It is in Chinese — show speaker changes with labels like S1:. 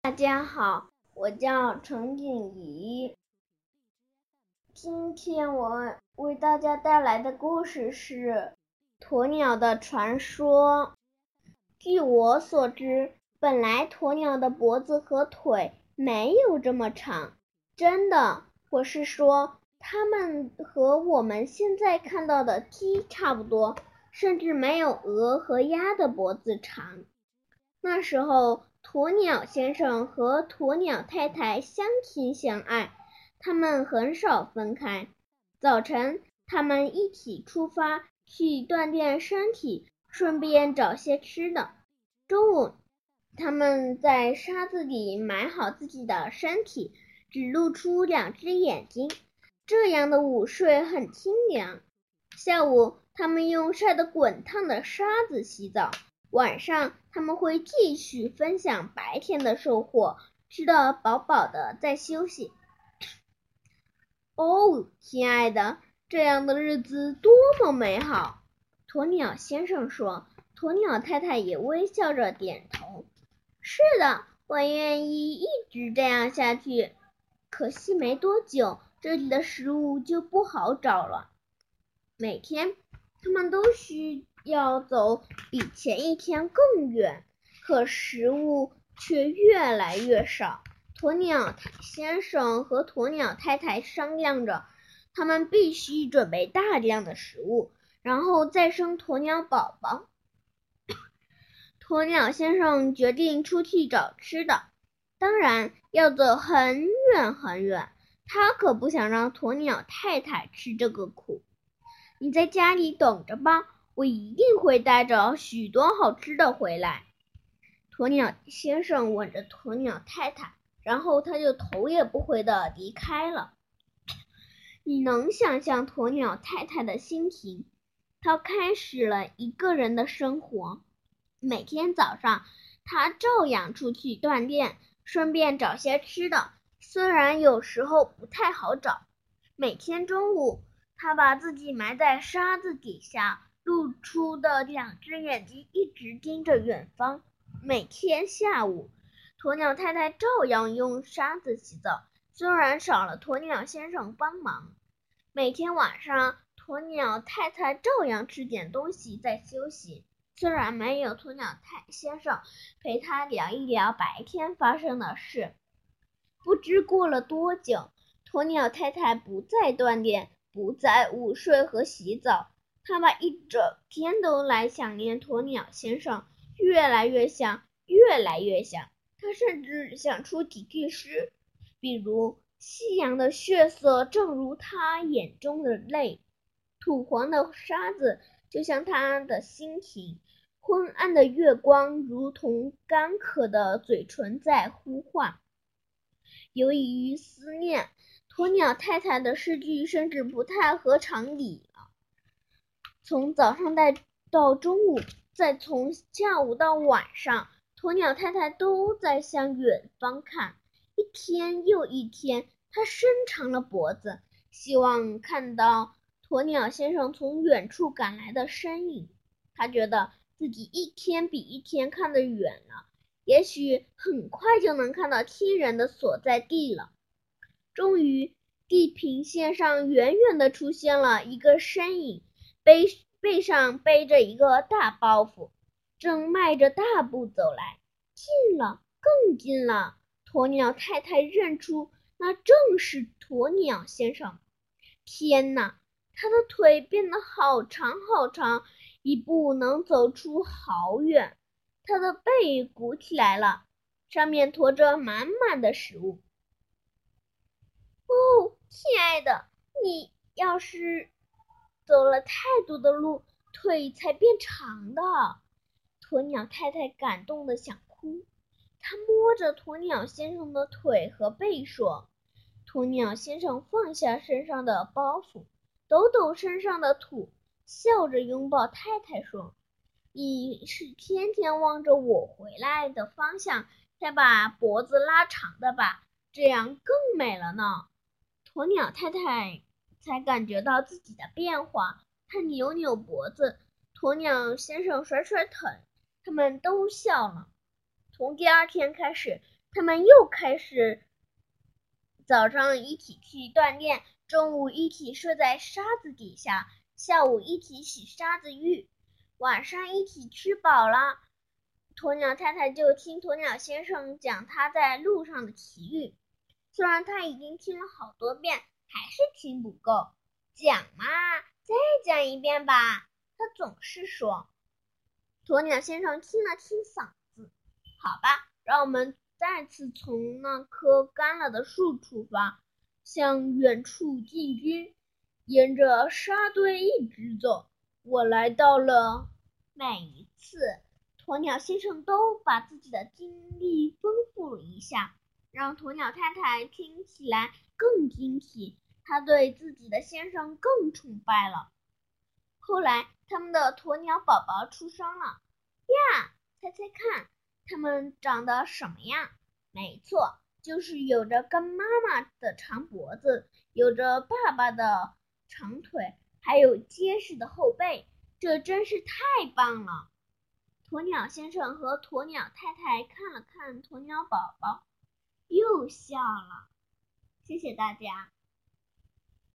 S1: 大家好，我叫陈景怡。今天我为大家带来的故事是《鸵鸟的传说》。据我所知，本来鸵鸟的脖子和腿没有这么长，真的，我是说，它们和我们现在看到的鸡差不多，甚至没有鹅和鸭的脖子长。那时候。鸵鸟先生和鸵鸟太太相亲相爱，他们很少分开。早晨，他们一起出发去锻炼身体，顺便找些吃的。中午，他们在沙子里埋好自己的身体，只露出两只眼睛，这样的午睡很清凉。下午，他们用晒得滚烫的沙子洗澡。晚上，他们会继续分享白天的收获，吃得饱饱的再休息。哦，亲爱的，这样的日子多么美好！鸵鸟先生说。鸵鸟太太也微笑着点头。是的，我愿意一直这样下去。可惜没多久，这里的食物就不好找了。每天，他们都需。要走比前一天更远，可食物却越来越少。鸵鸟先生和鸵鸟太太商量着，他们必须准备大量的食物，然后再生鸵鸟宝宝。鸵鸟先生决定出去找吃的，当然要走很远很远。他可不想让鸵鸟太太吃这个苦。你在家里等着吧。我一定会带着许多好吃的回来。鸵鸟先生吻着鸵鸟太太，然后他就头也不回的离开了。你能想象鸵鸟太太的心情？她开始了一个人的生活。每天早上，她照样出去锻炼，顺便找些吃的，虽然有时候不太好找。每天中午，她把自己埋在沙子底下。露出的两只眼睛一直盯着远方。每天下午，鸵鸟太太照样用沙子洗澡，虽然少了鸵鸟先生帮忙。每天晚上，鸵鸟太太照样吃点东西再休息，虽然没有鸵鸟太先生陪她聊一聊白天发生的事。不知过了多久，鸵鸟太太不再锻炼，不再午睡和洗澡。他把一整天都来想念鸵鸟先生，越来越想，越来越想。他甚至想出几句诗，比如“夕阳的血色正如他眼中的泪，土黄的沙子就像他的心情，昏暗的月光如同干渴的嘴唇在呼唤。”由于思念，鸵鸟太太的诗句甚至不太合常理。从早上到到中午，再从下午到晚上，鸵鸟太太都在向远方看。一天又一天，它伸长了脖子，希望看到鸵鸟先生从远处赶来的身影。它觉得自己一天比一天看得远了，也许很快就能看到亲人的所在地了。终于，地平线上远远地出现了一个身影。背背上背着一个大包袱，正迈着大步走来，近了，更近了。鸵鸟太太认出那正是鸵鸟先生。天哪，他的腿变得好长好长，一步能走出好远。他的背鼓起来了，上面驮着满满的食物。哦，亲爱的，你要是……走了太多的路，腿才变长的。鸵鸟太太感动的想哭，她摸着鸵鸟先生的腿和背说：“鸵鸟先生放下身上的包袱，抖抖身上的土，笑着拥抱太太说：‘你是天天望着我回来的方向才把脖子拉长的吧？这样更美了呢。’鸵鸟太太。”才感觉到自己的变化。他扭扭脖子，鸵鸟先生甩甩腿，他们都笑了。从第二天开始，他们又开始早上一起去锻炼，中午一起睡在沙子底下，下午一起洗沙子浴，晚上一起吃饱了，鸵鸟太太就听鸵鸟先生讲他在路上的奇遇。虽然他已经听了好多遍，还是听不够。讲嘛，再讲一遍吧。他总是说。鸵鸟先生清了清嗓子，好吧，让我们再次从那棵干了的树出发，向远处进军，沿着沙堆一直走。我来到了，每一次，鸵鸟先生都把自己的经历丰富了一下，让鸵鸟太太听起来更惊奇。她对自己的先生更崇拜了。后来，他们的鸵鸟宝宝出生了呀！猜猜看，他们长得什么样？没错，就是有着跟妈妈的长脖子，有着爸爸的长腿，还有结实的后背。这真是太棒了！鸵鸟先生和鸵鸟太太看了看鸵鸟宝宝，又笑了。谢谢大家。